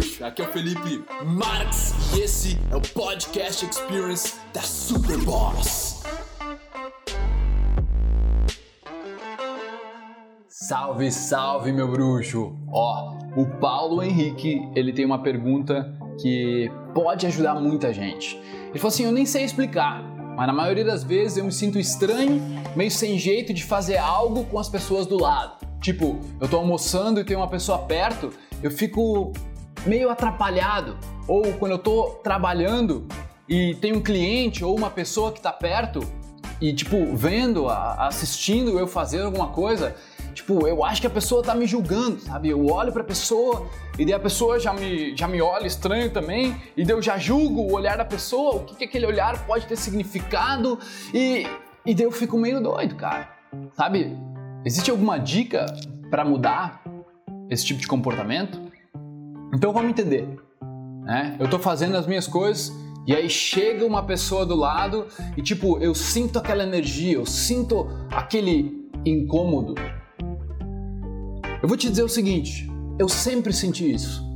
Aqui é o Felipe Marx e esse é o Podcast Experience da Superboss. Salve, salve, meu bruxo! Ó, o Paulo Henrique, ele tem uma pergunta que pode ajudar muita gente. Ele falou assim: Eu nem sei explicar, mas na maioria das vezes eu me sinto estranho, meio sem jeito de fazer algo com as pessoas do lado. Tipo, eu tô almoçando e tem uma pessoa perto, eu fico meio atrapalhado. Ou quando eu tô trabalhando e tem um cliente ou uma pessoa que tá perto e, tipo, vendo, assistindo eu fazer alguma coisa, tipo, eu acho que a pessoa tá me julgando, sabe? Eu olho pra pessoa e daí a pessoa já me, já me olha estranho também, e daí eu já julgo o olhar da pessoa, o que, que aquele olhar pode ter significado, e, e daí eu fico meio doido, cara. Sabe? Existe alguma dica para mudar esse tipo de comportamento? Então vamos entender. Né? Eu estou fazendo as minhas coisas e aí chega uma pessoa do lado e tipo, eu sinto aquela energia, eu sinto aquele incômodo. Eu vou te dizer o seguinte, eu sempre senti isso.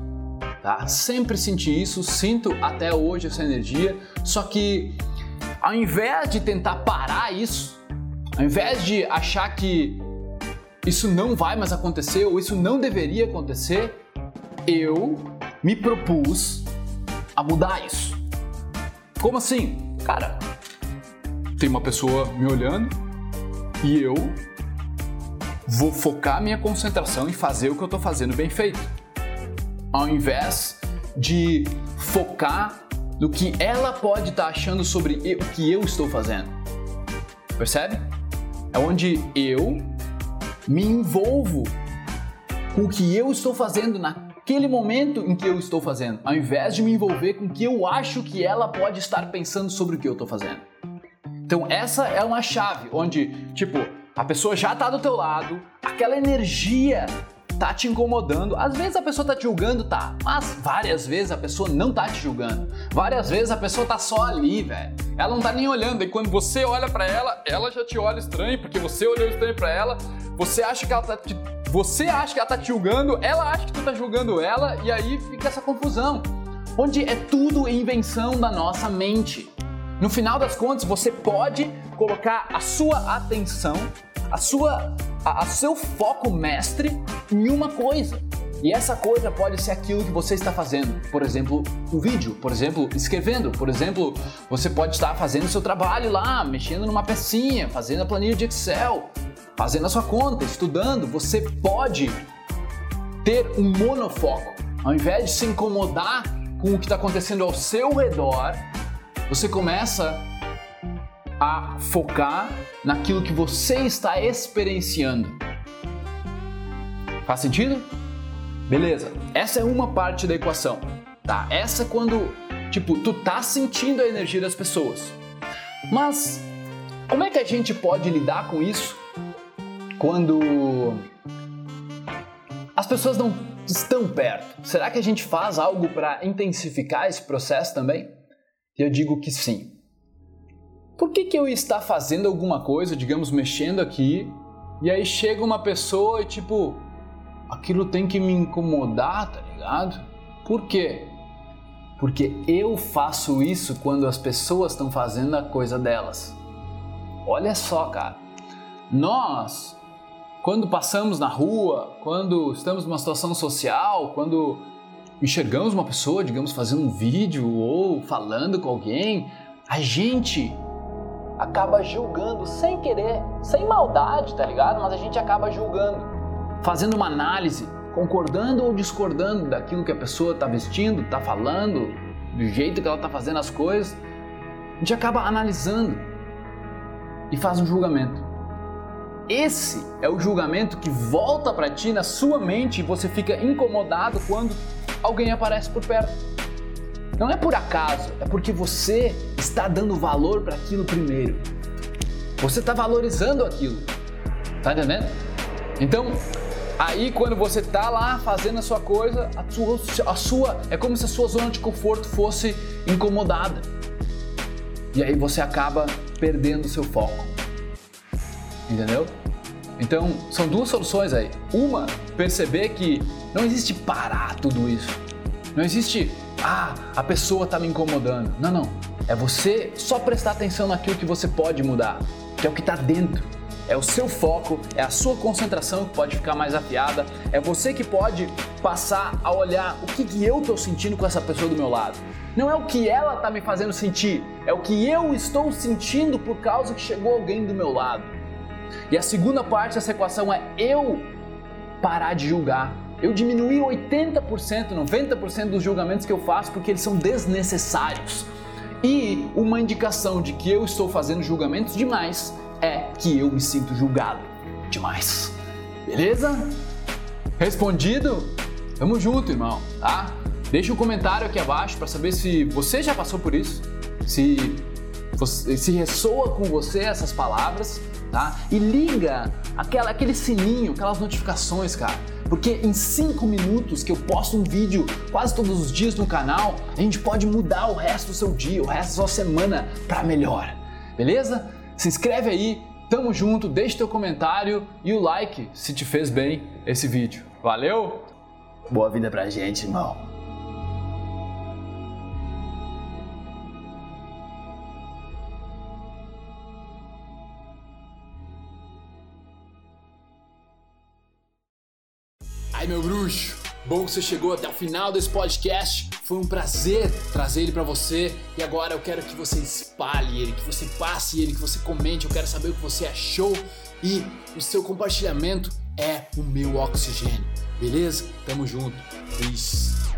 Tá? Sempre senti isso, sinto até hoje essa energia, só que ao invés de tentar parar isso, ao invés de achar que isso não vai mais acontecer ou isso não deveria acontecer, eu me propus a mudar isso. Como assim? Cara, tem uma pessoa me olhando e eu vou focar minha concentração em fazer o que eu estou fazendo bem feito. Ao invés de focar no que ela pode estar tá achando sobre o que eu estou fazendo. Percebe? É onde eu me envolvo com o que eu estou fazendo naquele momento em que eu estou fazendo, ao invés de me envolver com o que eu acho que ela pode estar pensando sobre o que eu estou fazendo. Então essa é uma chave onde, tipo, a pessoa já está do teu lado, aquela energia tá te incomodando. Às vezes a pessoa tá te julgando, tá, mas várias vezes a pessoa não tá te julgando. Várias vezes a pessoa tá só ali, velho. Ela não tá nem olhando e quando você olha para ela, ela já te olha estranho porque você olhou estranho para ela. Você acha que ela tá te você acha que ela tá te julgando, ela acha que tu tá julgando ela e aí fica essa confusão. Onde é tudo invenção da nossa mente. No final das contas, você pode colocar a sua atenção, a sua a, a seu foco mestre em uma coisa. E essa coisa pode ser aquilo que você está fazendo. Por exemplo, um vídeo, por exemplo, escrevendo, por exemplo, você pode estar fazendo seu trabalho lá, mexendo numa pecinha, fazendo a planilha de Excel, fazendo a sua conta, estudando. Você pode ter um monofoco. Ao invés de se incomodar com o que está acontecendo ao seu redor, você começa a focar naquilo que você está experienciando. Faz sentido? Beleza. Essa é uma parte da equação, tá? Essa é quando, tipo, tu tá sentindo a energia das pessoas. Mas como é que a gente pode lidar com isso quando as pessoas não estão perto? Será que a gente faz algo para intensificar esse processo também? Eu digo que sim. Por que, que eu estar fazendo alguma coisa, digamos, mexendo aqui, e aí chega uma pessoa e tipo, aquilo tem que me incomodar, tá ligado? Por quê? Porque eu faço isso quando as pessoas estão fazendo a coisa delas. Olha só, cara. Nós, quando passamos na rua, quando estamos numa situação social, quando enxergamos uma pessoa, digamos, fazendo um vídeo ou falando com alguém, a gente acaba julgando sem querer, sem maldade, tá ligado? Mas a gente acaba julgando, fazendo uma análise, concordando ou discordando daquilo que a pessoa está vestindo, está falando, do jeito que ela está fazendo as coisas. A gente acaba analisando e faz um julgamento. Esse é o julgamento que volta para ti na sua mente e você fica incomodado quando alguém aparece por perto. Não é por acaso, é porque você está dando valor para aquilo primeiro. Você está valorizando aquilo. Tá entendendo? Então, aí quando você está lá fazendo a sua coisa, a sua, a sua é como se a sua zona de conforto fosse incomodada. E aí você acaba perdendo o seu foco. Entendeu? Então, são duas soluções aí. Uma, perceber que não existe parar tudo isso Não existe, ah, a pessoa está me incomodando. Não, não. É você só prestar atenção naquilo que você pode mudar, que é o que está dentro. É o seu foco, é a sua concentração que pode ficar mais afiada, é você que pode passar a olhar o que, que eu estou sentindo com essa pessoa do meu lado. Não é o que ela está me fazendo sentir, é o que eu estou sentindo por causa que chegou alguém do meu lado. E a segunda parte dessa equação é eu parar de julgar. Eu diminuir 80%, 90% dos julgamentos que eu faço porque eles são desnecessários. E uma indicação de que eu estou fazendo julgamentos demais é que eu me sinto julgado demais. Beleza? Respondido? Tamo junto, irmão, tá? Deixa um comentário aqui abaixo para saber se você já passou por isso, se se ressoa com você essas palavras, tá? E liga aquela, aquele sininho, aquelas notificações, cara. Porque em 5 minutos que eu posto um vídeo quase todos os dias no canal, a gente pode mudar o resto do seu dia, o resto da sua semana para melhor. Beleza? Se inscreve aí, tamo junto, deixa teu comentário e o like se te fez bem esse vídeo. Valeu? Boa vida pra gente, irmão. Aí, meu bruxo, bom que você chegou até o final desse podcast. Foi um prazer trazer ele para você e agora eu quero que você espalhe ele, que você passe ele, que você comente. Eu quero saber o que você achou e o seu compartilhamento é o meu oxigênio. Beleza? Tamo junto. Peace.